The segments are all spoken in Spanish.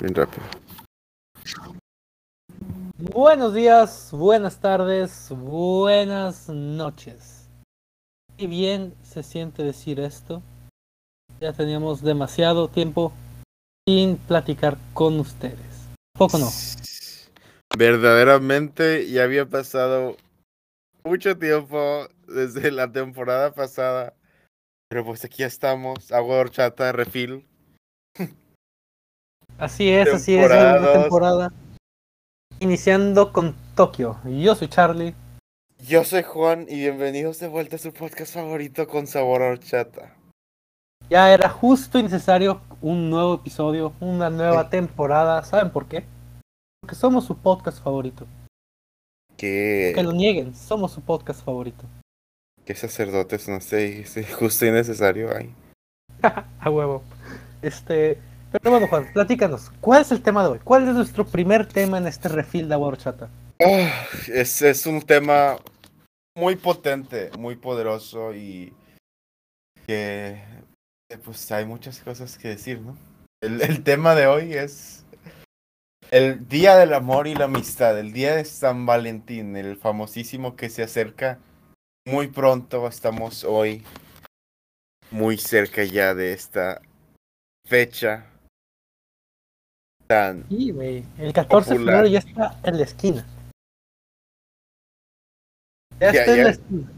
bien rápido. Buenos días, buenas tardes, buenas noches. Qué bien se siente decir esto. Ya teníamos demasiado tiempo sin platicar con ustedes. ¿Poco no? Verdaderamente ya había pasado mucho tiempo desde la temporada pasada. Pero pues aquí estamos, agua de horchata, refil. Así es, así es, ya la temporada. Iniciando con Tokio. Yo soy Charlie. Yo soy Juan y bienvenidos de vuelta a su podcast favorito con sabor a horchata. Ya era justo y necesario un nuevo episodio, una nueva temporada. ¿Saben por qué? Porque somos su podcast favorito. Que... Que lo nieguen, somos su podcast favorito. Que sacerdotes, no sé, justo y necesario hay. a huevo. Este, pero bueno, Juan, platícanos, ¿cuál es el tema de hoy? ¿Cuál es nuestro primer tema en este refil de agua? Ah, es, es un tema muy potente, muy poderoso y que pues hay muchas cosas que decir, ¿no? El, el, tema de hoy es el Día del Amor y la Amistad, el Día de San Valentín, el famosísimo que se acerca muy pronto, estamos hoy muy cerca ya de esta fecha tan. Sí, güey. El 14 de febrero ya está en la esquina. Ya, ya está ya en la esquina.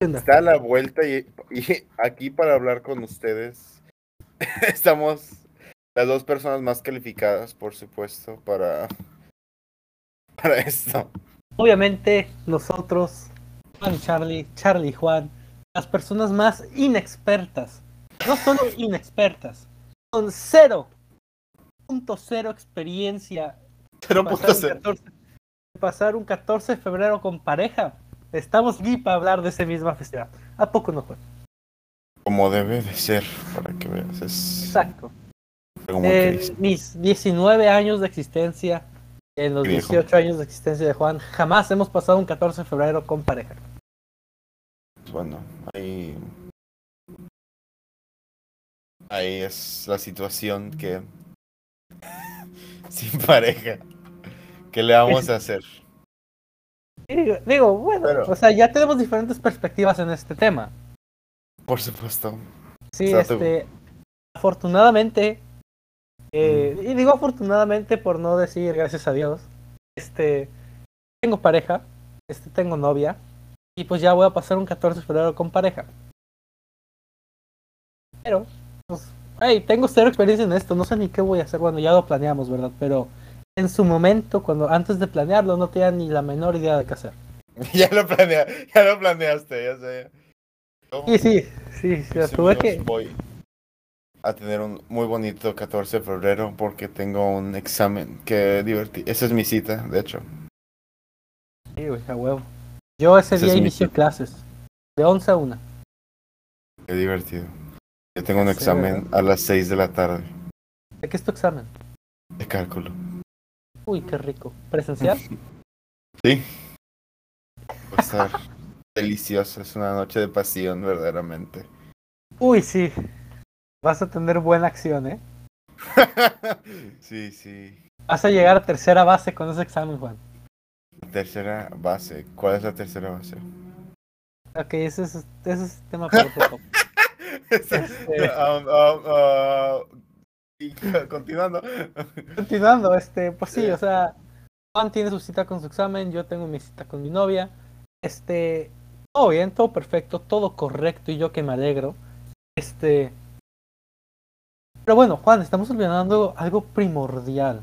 Está a la vuelta y, y, aquí para hablar con ustedes estamos las dos personas más calificadas, por supuesto, para, para esto. Obviamente nosotros Juan Charlie, Charlie Juan, las personas más inexpertas, no solo inexpertas, con 0.0 experiencia. 0.0. Pasar, un 14 de febrero con pareja. Estamos aquí para hablar de ese misma festival. ¿A poco no fue? Como debe de ser, para que veas. Es... Exacto. En mis 19 años de existencia, en los 18 años de existencia de Juan, jamás hemos pasado un 14 de febrero con pareja bueno, ahí, ahí es la situación que sin pareja, ¿qué le vamos a hacer? Digo, bueno, o sea, ya tenemos diferentes perspectivas en este tema. Por supuesto. Sí, este, afortunadamente, eh, y digo afortunadamente por no decir gracias a Dios, este, tengo pareja, este, tengo novia, y pues ya voy a pasar un 14 de febrero con pareja. Pero, pues, hey, tengo cero experiencia en esto, no sé ni qué voy a hacer. Bueno, ya lo planeamos, ¿verdad? Pero en su momento, cuando antes de planearlo, no tenía ni la menor idea de qué hacer. ya lo planea, ya lo planeaste, ya sé. Sí, sí, sí, sí tuve que... Voy a tener un muy bonito 14 de febrero porque tengo un examen que divertir. Esa es mi cita, de hecho. Sí, güey, a huevo. Yo ese, ese día inicio clases, de 11 a 1. Qué divertido. Yo tengo un sí, examen ¿verdad? a las 6 de la tarde. ¿De qué es tu examen? De cálculo. Uy, qué rico. ¿Presencial? sí. Va a estar delicioso. Es una noche de pasión, verdaderamente. Uy, sí. Vas a tener buena acción, ¿eh? sí, sí. Vas a llegar a tercera base con ese examen, Juan. Tercera base. ¿Cuál es la tercera base? Ok, ese es, ese es tema para otro este... um, um, uh, continuando. Continuando, este, pues sí, o sea, Juan tiene su cita con su examen, yo tengo mi cita con mi novia. Este, todo bien, todo perfecto, todo correcto y yo que me alegro. Este, pero bueno, Juan, estamos olvidando algo primordial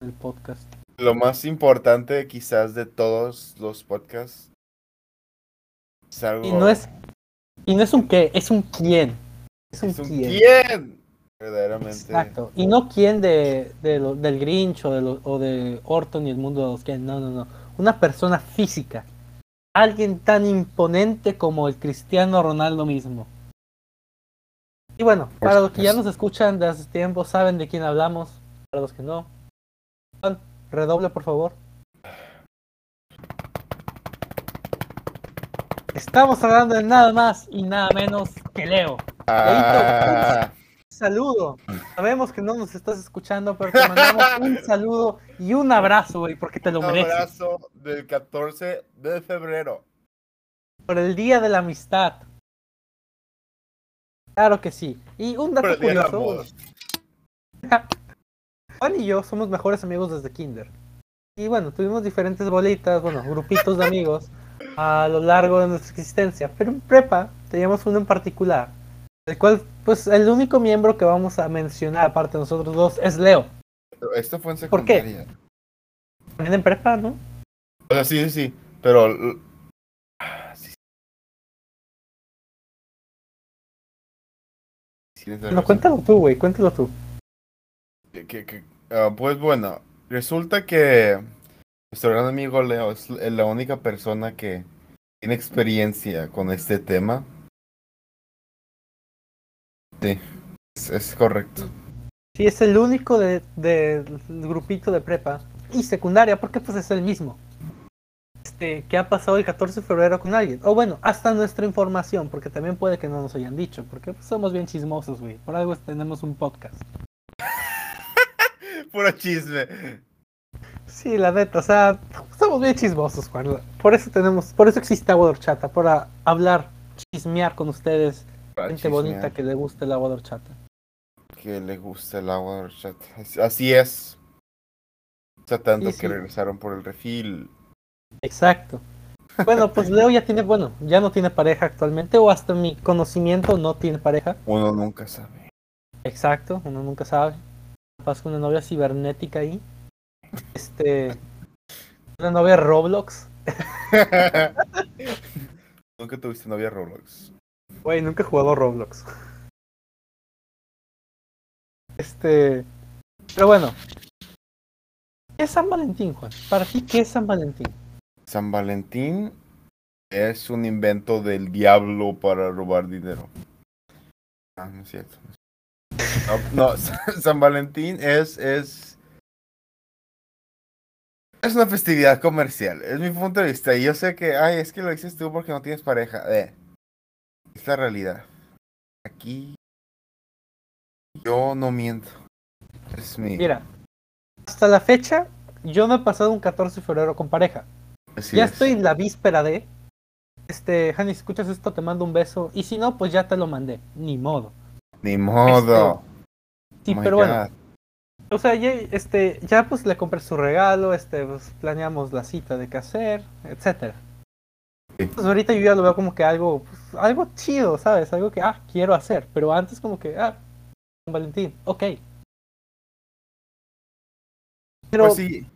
del podcast lo más importante quizás de todos los podcasts. Es algo... Y no es y no es un qué, es un quién. Es un, es un quién. quién. Verdaderamente. Exacto. Y no quién de, de lo, del Grinch o de, lo, o de Orton y el mundo de los quién. No, no, no. Una persona física. Alguien tan imponente como el Cristiano Ronaldo mismo. Y bueno, para los que ya nos escuchan de hace tiempo, saben de quién hablamos. Para los que no. Redoble, por favor. Estamos hablando de nada más y nada menos que Leo. Ah. saludo. Sabemos que no nos estás escuchando, pero te mandamos un saludo y un abrazo, güey, porque te lo Un mereces. abrazo del 14 de febrero. Por el Día de la Amistad. Claro que sí. Y un dato curioso. Juan y yo somos mejores amigos desde kinder. Y bueno, tuvimos diferentes bolitas, bueno, grupitos de amigos a lo largo de nuestra existencia. Pero en prepa teníamos uno en particular, el cual, pues, el único miembro que vamos a mencionar, aparte de nosotros dos, es Leo. Pero Esto fue en ¿Por qué? secundaria. También en prepa, ¿no? O sea, sí, sí, sí. Pero. sí. Sí, No, cuéntalo tú, güey, cuéntalo tú. Que- que- que- ah, pues bueno, resulta que nuestro gran amigo Leo es la única persona que tiene experiencia con este tema. Sí, es, es correcto. Sí, es el único de- del grupito de prepa y secundaria, porque pues es el mismo. Este, que ha pasado el 14 de febrero con alguien. O bueno, hasta nuestra información, porque también puede que no nos hayan dicho, porque pues, somos bien chismosos, güey. Por algo tenemos un podcast. Puro chisme. Sí, la neta, o sea, somos bien chismosos, Juan. Por eso tenemos, por eso existe Agua de Horchata, para hablar, chismear con ustedes, Para gente bonita que le guste el agua de horchata. que le gusta el agua de horchata. As- Así es. O sea, tanto Sí, sí. que regresaron por el refil. Exacto. Bueno, pues Leo ya tiene, bueno, ya no tiene pareja actualmente, o hasta mi conocimiento no tiene pareja. Uno nunca sabe. Exacto, uno nunca sabe. Capaz con una novia cibernética ahí. Este. Una novia Roblox. nunca tuviste novia Roblox. Güey, nunca he jugado Roblox. Este. Pero bueno. ¿Qué es San Valentín, Juan? Para ti, ¿qué es San Valentín? San Valentín es un invento del diablo para robar dinero. Ah, no es cierto. No, no, San Valentín es, es. Es una festividad comercial. Es mi punto de vista. Y yo sé que, ay, es que lo dices tú porque no tienes pareja. Eh, es la realidad. Aquí. Yo no miento. Es mi. Mira, hasta la fecha, yo no he pasado un 14 de febrero con pareja. así ya es. estoy en la víspera de. Este, Hani, si escuchas esto, te mando un beso. Y si no, pues ya te lo mandé. Ni modo. Ni modo. Sí, Oh my pero bueno. O sea, ya, este, ya pues le compré su regalo, este, pues planeamos la cita de qué hacer, etcétera. Sí. Pues ahorita yo ya lo veo como que algo, pues, algo chido, ¿sabes? Algo que, ah, quiero hacer. Pero antes como que, ah, San Valentín, ok. Pero, Pues sí.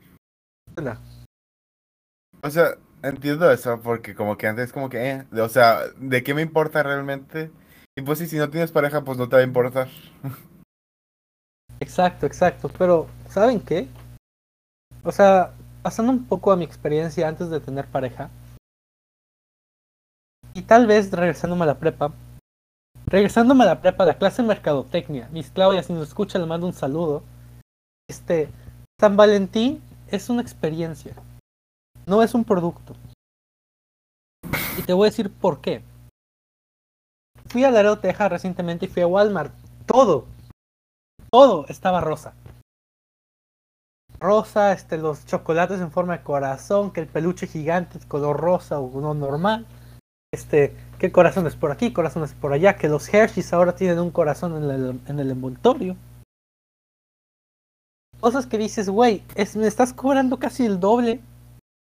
O sea, entiendo eso porque como que antes como que, eh, o sea, ¿de qué me importa realmente? Y pues sí, si no tienes pareja, pues no te va a importar. exacto, exacto. Pero, ¿saben qué? O sea, pasando un poco a mi experiencia antes de tener pareja. Y tal vez regresándome a la prepa. Regresándome a la prepa, la clase mercadotecnia. Miss Claudia, si nos escucha, le mando un saludo. Este, San Valentín es una experiencia. No es un producto. Y te voy a decir por qué. Fui a Laredo, Texas recientemente y fui a Walmart. Todo, todo estaba rosa. Rosa, este, los chocolates en forma de corazón, que el peluche gigante es color rosa o uno normal. Este, que corazones por aquí, corazones por allá, que los Hershey's ahora tienen un corazón en el, en el envoltorio. Cosas que dices, güey, es- me estás cobrando casi el doble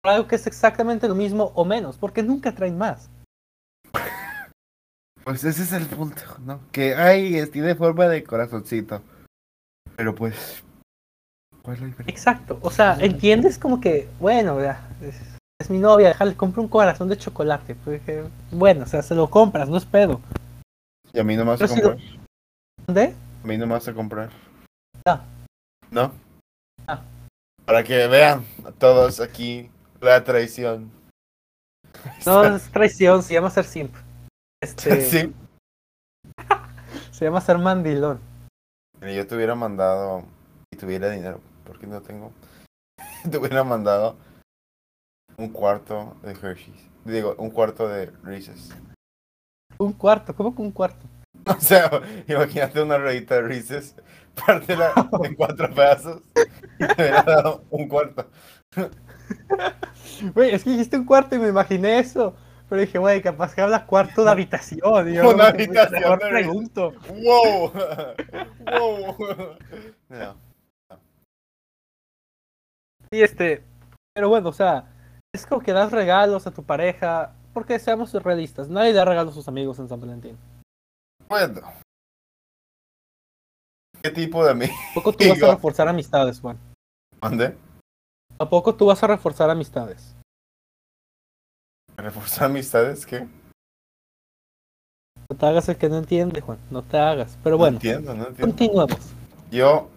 por algo que es exactamente lo mismo o menos, porque nunca traen más. Pues ese es el punto, ¿no? Que, ay, es- tiene forma de corazoncito. Pero pues, ¿cuál es la diferencia? Exacto, o sea, entiendes como que, bueno, ya, es, es mi novia, déjale, compro un corazón de chocolate. Pues bueno, o sea, se lo compras, no es pedo. Y a mí no me vas a Pero si lo- comprar. ¿Dónde? A mí no me vas a comprar. No. ¿No? No. Para que vean a todos aquí la traición. No es traición, se llama ser simp. Este, sí. Se llama ser mandilón. Si yo te hubiera mandado, si tuviera dinero, porque no tengo, te hubiera mandado un cuarto de Hershey's. Digo, un cuarto de Reese's. Un cuarto, ¿cómo que un cuarto? O sea, imagínate una ruedita de Reese's, pártela en cuatro pedazos y te hubiera dado un cuarto. Güey, es que dijiste un cuarto y me imaginé eso. Pero dije, güey, capaz que hablas cuarto de habitación. yo, Una habitación mejor de- pregunto. ¡Wow! ¡Wow! No. Y este, pero bueno, o sea, es como que das regalos a tu pareja, porque seamos realistas, nadie da regalos a sus amigos en San Valentín. Bueno. ¿Qué tipo de amigo? Tampoco tú vas a reforzar amistades, Juan. ¿Dónde? Tampoco tú vas a reforzar amistades. ¿Reforzar amistades? ¿Qué? No te hagas el que no entiende, Juan, no te hagas. Pero No bueno, entiendo, no entiendo. continuemos. Yo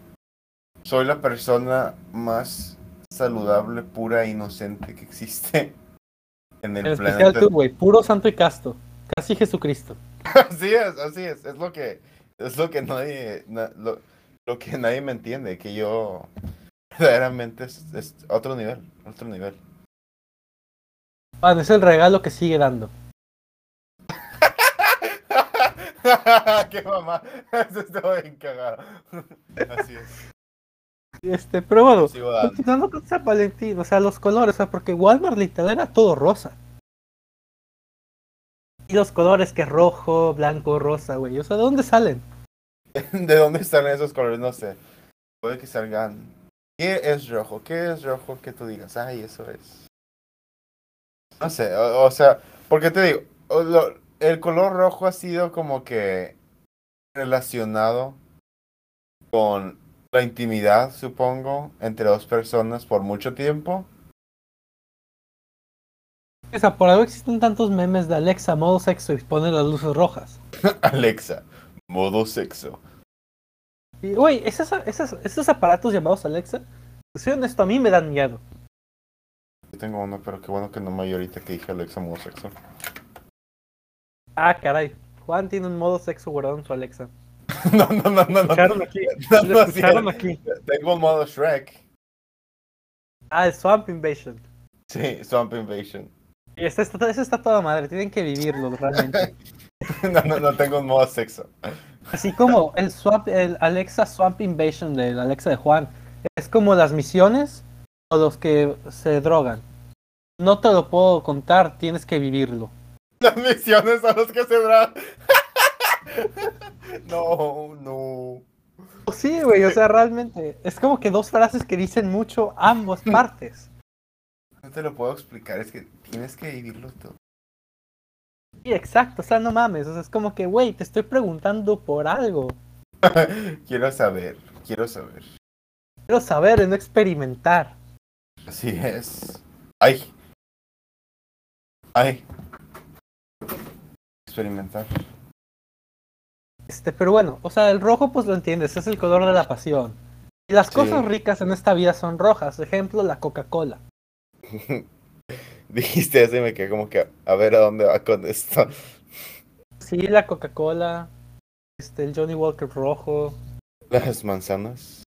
soy la persona más saludable, pura e inocente que existe en el En especial tú, güey, puro santo y casto, casi Jesucristo. Así es, así es. Es lo que, es lo que nadie, na- lo, lo que nadie me entiende, que yo verdaderamente es, es otro nivel, otro nivel. Juan, es el regalo que sigue dando. ¡Qué mamá! Eso estuvo bien cagado. Así es. Este, pero bueno, continuando con San Valentín, o sea, los colores, o sea, porque Walmart literal era todo rosa. Y los colores que rojo, blanco, rosa, güey, o sea, ¿de dónde salen? ¿De dónde están esos colores? No sé. Puede que salgan. ¿Qué es rojo? ¿Qué es rojo que tú digas? Ay, eso es. No sé, o, o sea, porque te digo, lo- el color rojo ha sido como que relacionado con la intimidad, supongo, entre dos personas por mucho tiempo. O sea, por algo existen tantos memes de Alexa modo sexo y pone las luces rojas. Alexa, modo sexo. Y, güey, esos, esos, esos aparatos llamados Alexa, soy honesto, a mí me dan miedo. Yo tengo uno, pero qué bueno que no me oí ahorita que dije Alexa, modo sexo. Ah, caray. Juan tiene un modo sexo guardado en su Alexa. no, no, no, no. Escucharon aquí. No, Lo no, escucharon sí, aquí. Tengo un modo Shrek. Ah, el Swamp Invasion. Sí, Swamp Invasion. Y este está, ese está toda madre, tienen que vivirlo realmente. No, no, no tengo un modo sexo. Así como el Swamp, el Alexa Swamp Invasion del Alexa de Juan. Es como las misiones o los que se drogan. No te lo puedo contar, tienes que vivirlo. Las misiones son los que se dan. No, no. Oh, Sí, güey, o sea, realmente. Es como que dos frases que dicen mucho ambas partes. No te lo puedo explicar, es que tienes que vivirlo todo. Sí, exacto, o sea, no mames. O sea, es como que, güey, te estoy preguntando por algo. Quiero saber, quiero saber. Quiero saber, no experimentar. Así es. Ay. Ay. Experimentar. Este, pero bueno, o sea, el rojo, pues lo entiendes, es el color de la pasión. Y las Sí. cosas ricas en esta vida son rojas. Ejemplo, la Coca-Cola. Dijiste y me quedé como que a ver a dónde va con esto. Sí, la Coca-Cola. Este, el Johnny Walker rojo. Las manzanas,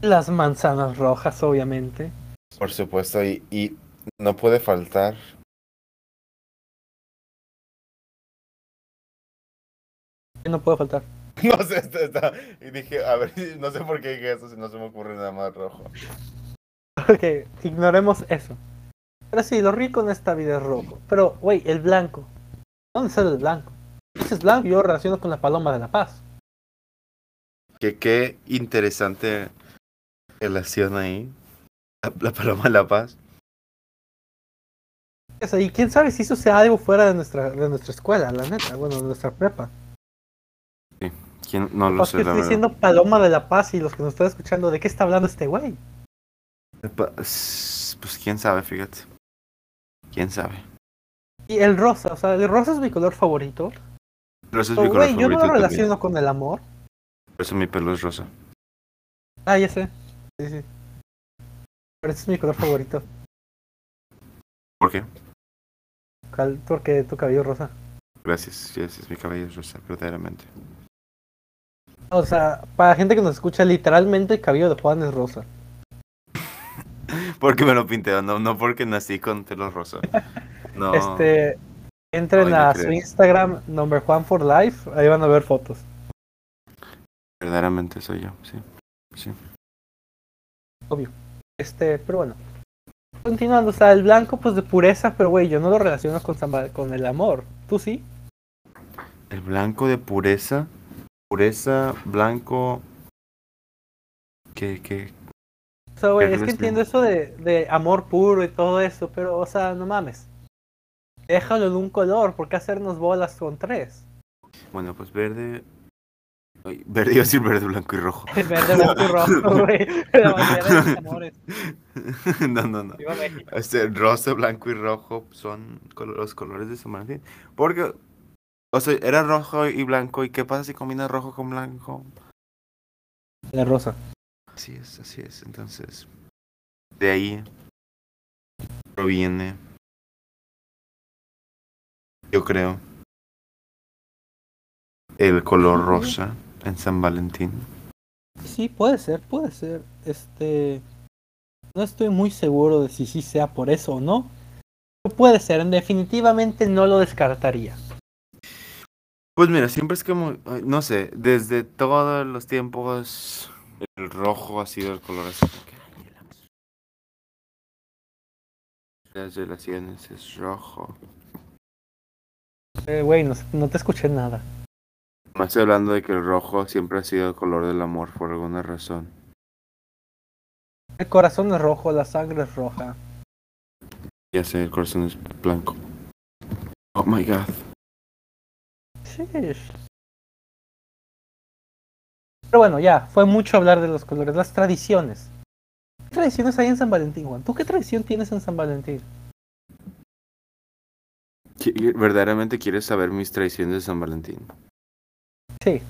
Las manzanas rojas, obviamente. por supuesto, y, y no puede faltar. No puede faltar. No sé, está, está- Y dije, a ver, no sé por qué dije eso si no se me ocurre nada más rojo. Ok, ignoremos eso. Pero sí, lo rico en esta vida es rojo. Pero, güey, el blanco. ¿Dónde sale el blanco? Dices blanco y yo relaciono con la paloma de la paz. Que qué interesante relación ahí. La, la paloma de la paz. Y quién sabe si eso sea algo fuera de nuestra, de nuestra escuela, la neta, bueno, de nuestra prepa. ¿Quién? No lo Pues sé, que la estoy verdad. diciendo paloma de la paz y los que nos están escuchando, ¿de qué está hablando este güey? Pa- s- Pues quién sabe, fíjate. ¿Quién sabe? Y el rosa, o sea, el rosa es mi color favorito. Pero ese es Pero, mi color güey, yo no favorito lo también. relaciono con el amor. Por eso mi pelo es rosa. Ah, ya sé. Sí, sí. Pero ese es mi color favorito. ¿Por qué? Porque tu cabello rosa. Gracias, es mi cabello es rosa, verdaderamente. O sea, para gente que nos escucha, literalmente el cabello de Juan es rosa. Porque me lo pinté, no, no porque nací con pelo rosa. No. Este. Entren a su. Instagram, number one for life, ahí van a ver fotos. Verdaderamente soy yo, sí. Sí. Obvio. Este, pero bueno. Continuando, o sea, el blanco pues de pureza, pero güey, yo no lo relaciono con el amor. ¿Tú sí? El blanco de pureza. Pureza, blanco. ¿Qué, qué? O sea, güey, ¿Qué es que entiendo eso de, de amor puro y todo eso, pero, o sea, no mames. Déjalo de un color, ¿por qué hacernos bolas con tres? Bueno, pues verde. Ay, verde, iba a decir verde, blanco y rojo. Verde, blanco y rojo, güey. La bandera de los amores. no, no, no. Este, rosa, blanco y rojo son los colores de San Valentín. Porque, o sea, era rojo y blanco. ¿Y qué pasa si combinas rojo con blanco? La rosa. Así es, así es. Entonces, de ahí proviene, yo creo, el color rosa en San Valentín. Sí, puede ser, puede ser. Este. No estoy muy seguro de si sí sea por eso o no. Pero puede ser, definitivamente no lo descartaría. Pues mira, siempre es como, no sé, desde todos los tiempos, el rojo ha sido el color así. Las relaciones es rojo. Eh, Güey, no, no te escuché nada. Me estoy hablando de que el rojo siempre ha sido el color del amor por alguna razón. El corazón es rojo, la sangre es roja. Ya sé, el corazón es blanco. Oh my god. Sheesh. Pero bueno, ya, fue mucho hablar de los colores, las tradiciones. ¿Qué tradiciones hay en San Valentín, Juan? ¿Tú qué tradición tienes en San Valentín? ¿Verdaderamente quieres saber mis tradiciones de San Valentín? Sí.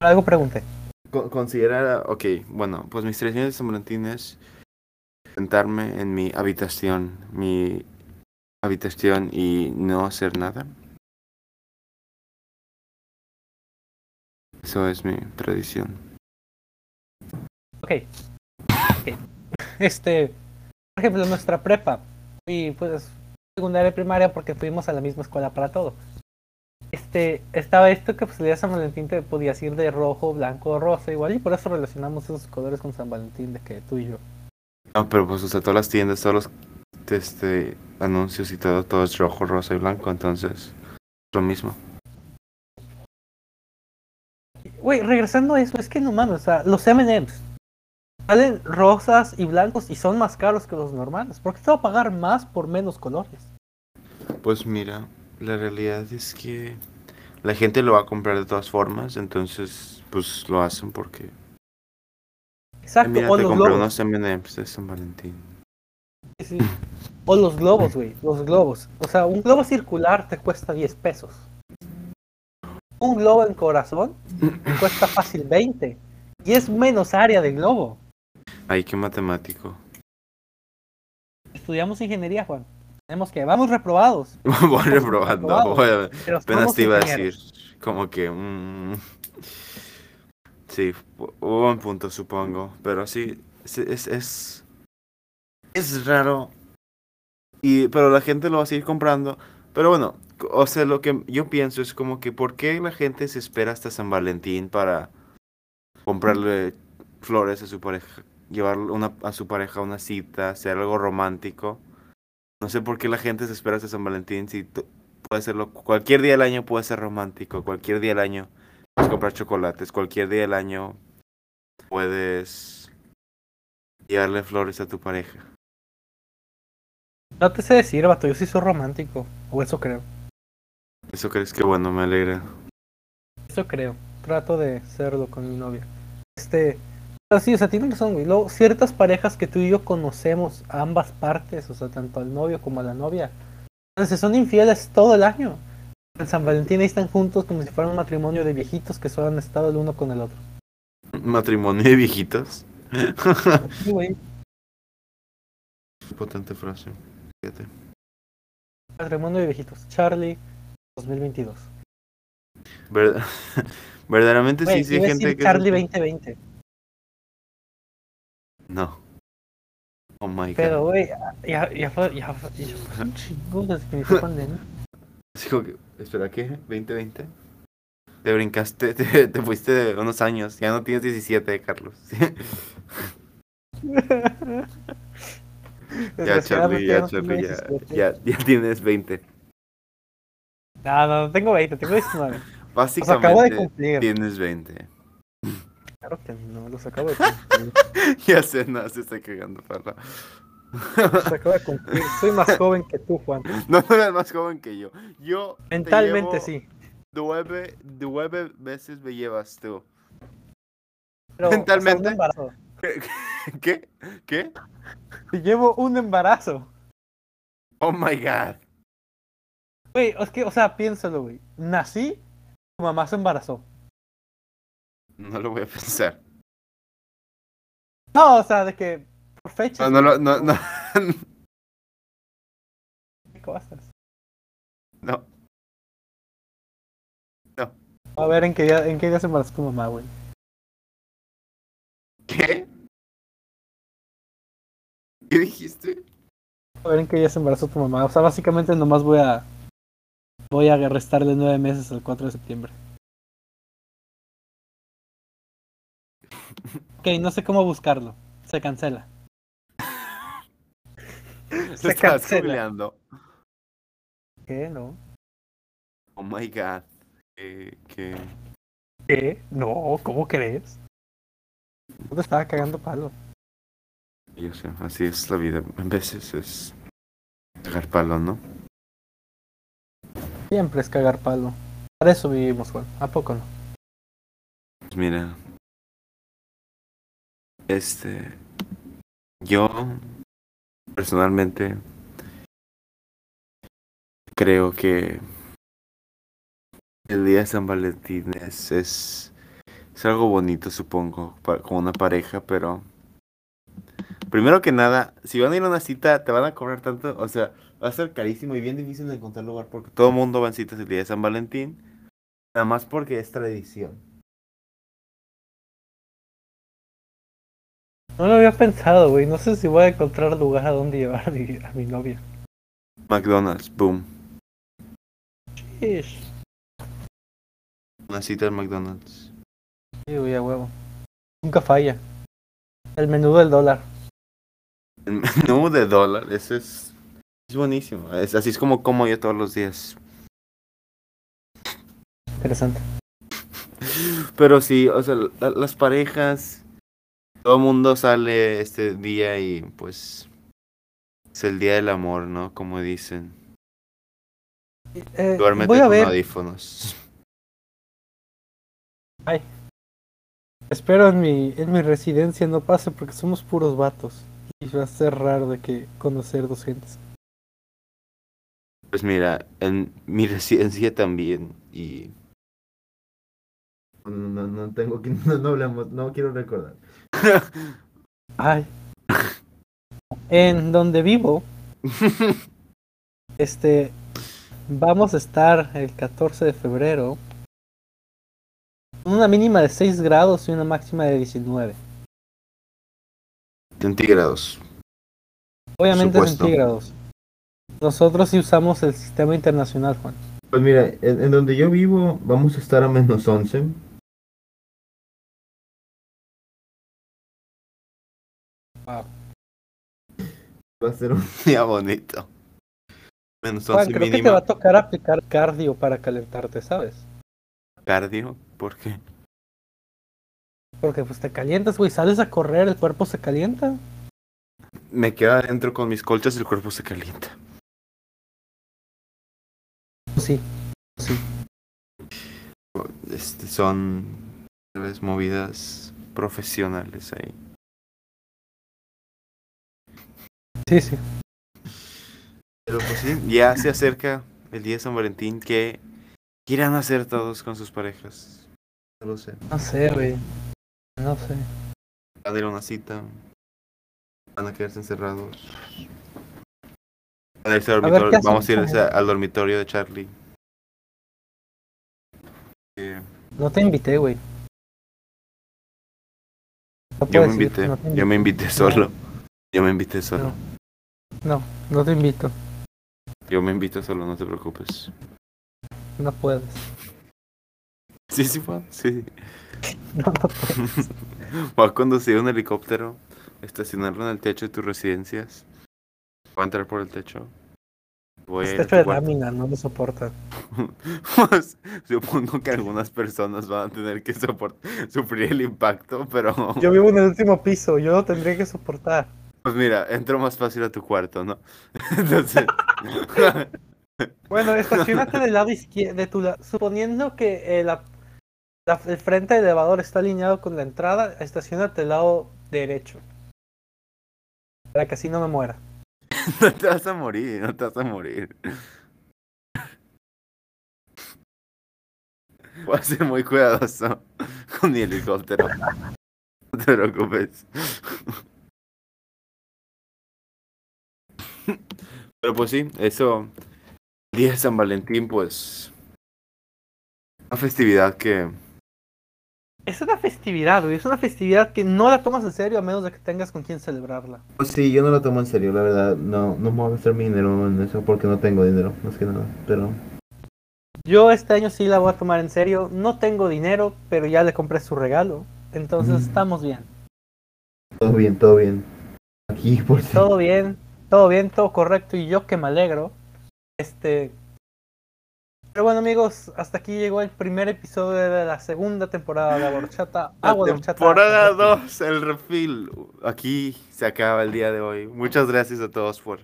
Algo pregunté. Co- Considera, ok, bueno, pues mis tradiciones de San Valentín es sentarme en mi habitación, mi habitación y no hacer nada. Eso es mi tradición. Ok. Ok. Este, por ejemplo, nuestra prepa. Y pues secundaria y primaria porque fuimos a la misma escuela para todo. Este, estaba esto que pues el día de San Valentín te podías ir de rojo, blanco o rosa igual y por eso relacionamos esos colores con San Valentín de que tú y yo. No, pero pues, o sea, todas las tiendas, todos los este, anuncios y todo, todo es rojo, rosa y blanco, entonces, lo mismo. Güey, regresando a eso, es que no mames, o sea, los M&M's salen rosas y blancos y son más caros que los normales. ¿Por qué te va a pagar más por menos colores? Pues mira, la realidad es que la gente lo va a comprar de todas formas, entonces, pues lo hacen porque... Exacto, Mira, o te los compré globos. unos M&M's de San Valentín. Sí, sí. O los globos, güey, los globos. O sea, un globo circular te cuesta 10 pesos. Un globo en corazón cuesta fácil 20. Y es menos área de globo. Ay, qué matemático. Estudiamos ingeniería, Juan. Tenemos que, vamos reprobados. Voy reprobando. Reprobados. voy a- Apenas te iba a decir, como que... mm, sí, un punto, supongo. Pero sí, es... Es, es, es raro. Y, pero la gente lo va a seguir comprando. Pero bueno, o sea, lo que yo pienso es como que ¿por qué la gente se espera hasta San Valentín para comprarle flores a su pareja? Llevar una, a su pareja a una cita, hacer algo romántico. No sé por qué la gente se espera hasta San Valentín si puede serlo cualquier día del año puede ser romántico, cualquier día del año puedes comprar chocolates, cualquier día del año puedes llevarle flores a tu pareja. No te sé decir, vato, yo sí soy romántico. O eso creo. Eso crees que bueno, me alegra. Eso creo. Trato de serlo con mi novia. Este. Así, o sea, tienes razón, güey. Luego, ciertas parejas que tú y yo conocemos a ambas partes, o sea, tanto al novio como a la novia, entonces son infieles todo el año. En San Valentín ahí están juntos como si fuera un matrimonio de viejitos que solo han estado el uno con el otro. Matrimonio de viejitos. Sí, güey. Potente frase. Fíjate. De viejitos. Charlie, 2022. Ver- Verdaderamente sí, sí hay gente que... Charlie 2020. No. Oh my god. Pero, güey, ya, ya, fue, ya, fue- ya fue un chingo desde que inició pandemia. Que, espera, ¿qué? ¿2020? Te brincaste, te, te fuiste de unos años. Ya no tienes 17, Carlos. ya, Charlie, ya, Charlie, ya, ya, ya tienes 20. No, no, no tengo 20, tengo 19. Básicamente acabo de cumplir. tienes 20. Claro que no, los acabo de cumplir. ya sé, no, se está cagando, Parra. Los acabo de cumplir. Soy más joven que tú, Juan. No, no eres más joven que yo. Yo. te Mentalmente llevo sí. Nueve, nueve veces me llevas tú. Pero, o sea, Mentalmente. un embarazo. ¿Qué? ¿Qué? Te llevo un embarazo. Oh my god. Güey, es que, o sea, piénsalo, güey. Nací, tu mamá se embarazó. No lo voy a pensar. No, o sea, de que por fecha. No, no, lo- no, no, ¿Qué cosas? no. A ver, ¿en qué día, en qué día se embarazó tu mamá, güey? ¿Qué? ¿Qué dijiste? A ver, ¿en qué día se embarazó tu mamá? O sea, básicamente nomás voy a... Voy a restarle nueve meses al 4 de septiembre. Ok, no sé cómo buscarlo. Se cancela. Se estás cancela. googleando. ¿Qué? ¿No? Oh my god. Eh, ¿Qué? ¿Qué? No, ¿cómo crees? Te estaba cagando palo. Yo sé, así es la vida. A veces es cagar palo, ¿no? Siempre es cagar palo. Para eso vivimos, Juan. ¿A poco no? Pues mira. Este. Yo. Personalmente. Creo que. El día de San Valentín es. Es, es algo bonito, supongo. pa- Con una pareja, pero. Primero que nada, si van a ir a una cita, te van a cobrar tanto. O sea, va a ser carísimo y bien difícil de encontrar lugar porque todo el mundo va en citas el día de San Valentín. Nada más porque es tradición. No lo había pensado, güey. No sé si voy a encontrar lugar a donde llevar a mi, a mi novia. McDonald's, boom. Ish. Una cita en McDonald's. Sí, güey, a huevo. Nunca falla. El menú del dólar. Menú de dólar, eso es, es buenísimo. Es, así es como como yo todos los días. Interesante. Pero sí, o sea, la- las parejas, todo el mundo sale este día y pues es el día del amor, ¿no? Como dicen. Eh, Duérmete voy a con ver. audífonos. Ay. Espero en mi, en mi residencia no pase porque somos puros vatos. Y va a ser raro de que conocer dos gentes. Pues mira, en mi residencia también y... No, no, no tengo que... No, no hablamos, no quiero recordar. Ay. En donde vivo, este, vamos a estar el 14 de febrero. con Una mínima de 6 grados y una máxima de 19. Centígrados. Obviamente centígrados. Nosotros sí usamos el sistema internacional, Juan. Pues mira, en, en donde yo vivo vamos a estar a menos 11. Wow. Va a ser un día bonito. Menos Juan, 11 creo que te va a tocar aplicar cardio para calentarte, ¿sabes? Cardio, ¿por qué? Porque pues te calientas, güey, sales a correr, el cuerpo se calienta. Me quedo adentro con mis colchas y el cuerpo se calienta. Sí, sí. Este, son movidas profesionales ahí. Sí, sí. Pero pues sí, ya se acerca el día de San Valentín. ¿Qué quieran hacer todos con sus parejas? No lo sé. No sé, güey. No sé. Van a ir a una cita. Van a quedarse encerrados. Van a irse al ver. ¿qué Vamos a ir al dormitorio de Charlie. Eh, No te invité, güey. No yo me invité. no yo me invité solo. Yo me invité solo. No, no te invito. Yo me invito solo, no te preocupes. no puedes. Sí, sí, puedo, sí. No, no puedes. Voy a conducir un helicóptero, estacionarlo en el techo de tus residencias. Voy a entrar por el techo. Voy hecho tu de lámina, no lo soporta. Pues, supongo que algunas personas van a tener que soport- sufrir el impacto, pero Yo vivo en el último piso, yo lo tendría que soportar. pues mira, entro más fácil a tu cuarto, ¿no? Entonces, Bueno, estacionate del lado izquierdo de tu la- suponiendo que eh, la- el frente del elevador está alineado con la entrada, estacionate del lado derecho. Para que así no me muera. no te vas a morir, no te vas a morir. Voy a ser muy cuidadoso con mi helicóptero. No te preocupes. Pero pues sí, eso. El día de San Valentín, pues. Una festividad que. Es una festividad, güey. Es una festividad que no la tomas en serio a menos de que tengas con quien celebrarla. Pues sí, yo no lo tomo en serio, la verdad. No, no me voy a gastar mi dinero en eso porque no tengo dinero, más que nada. Pero Yo este año sí la voy a tomar en serio. No tengo dinero, pero ya le compré su regalo. Entonces Mm. estamos bien. todo bien, todo bien. Aquí, por si. Todo bien, todo bien, todo correcto. Y yo que me alegro. Este. Pero bueno, amigos, hasta aquí llegó el primer episodio de la segunda temporada de Agua. La Agua de Horchata. temporada 2, el refil. Aquí se acaba el día de hoy. Muchas gracias a todos por.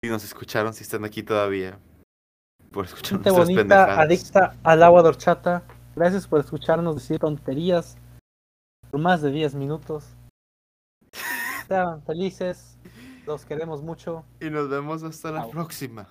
Si nos escucharon, si están aquí todavía. Por escuchar Gente bonita, pendejadas. adicta al agua de horchata. Gracias por escucharnos decir tonterías por más de 10 minutos. Sean felices, los queremos mucho. Y nos vemos hasta la próxima.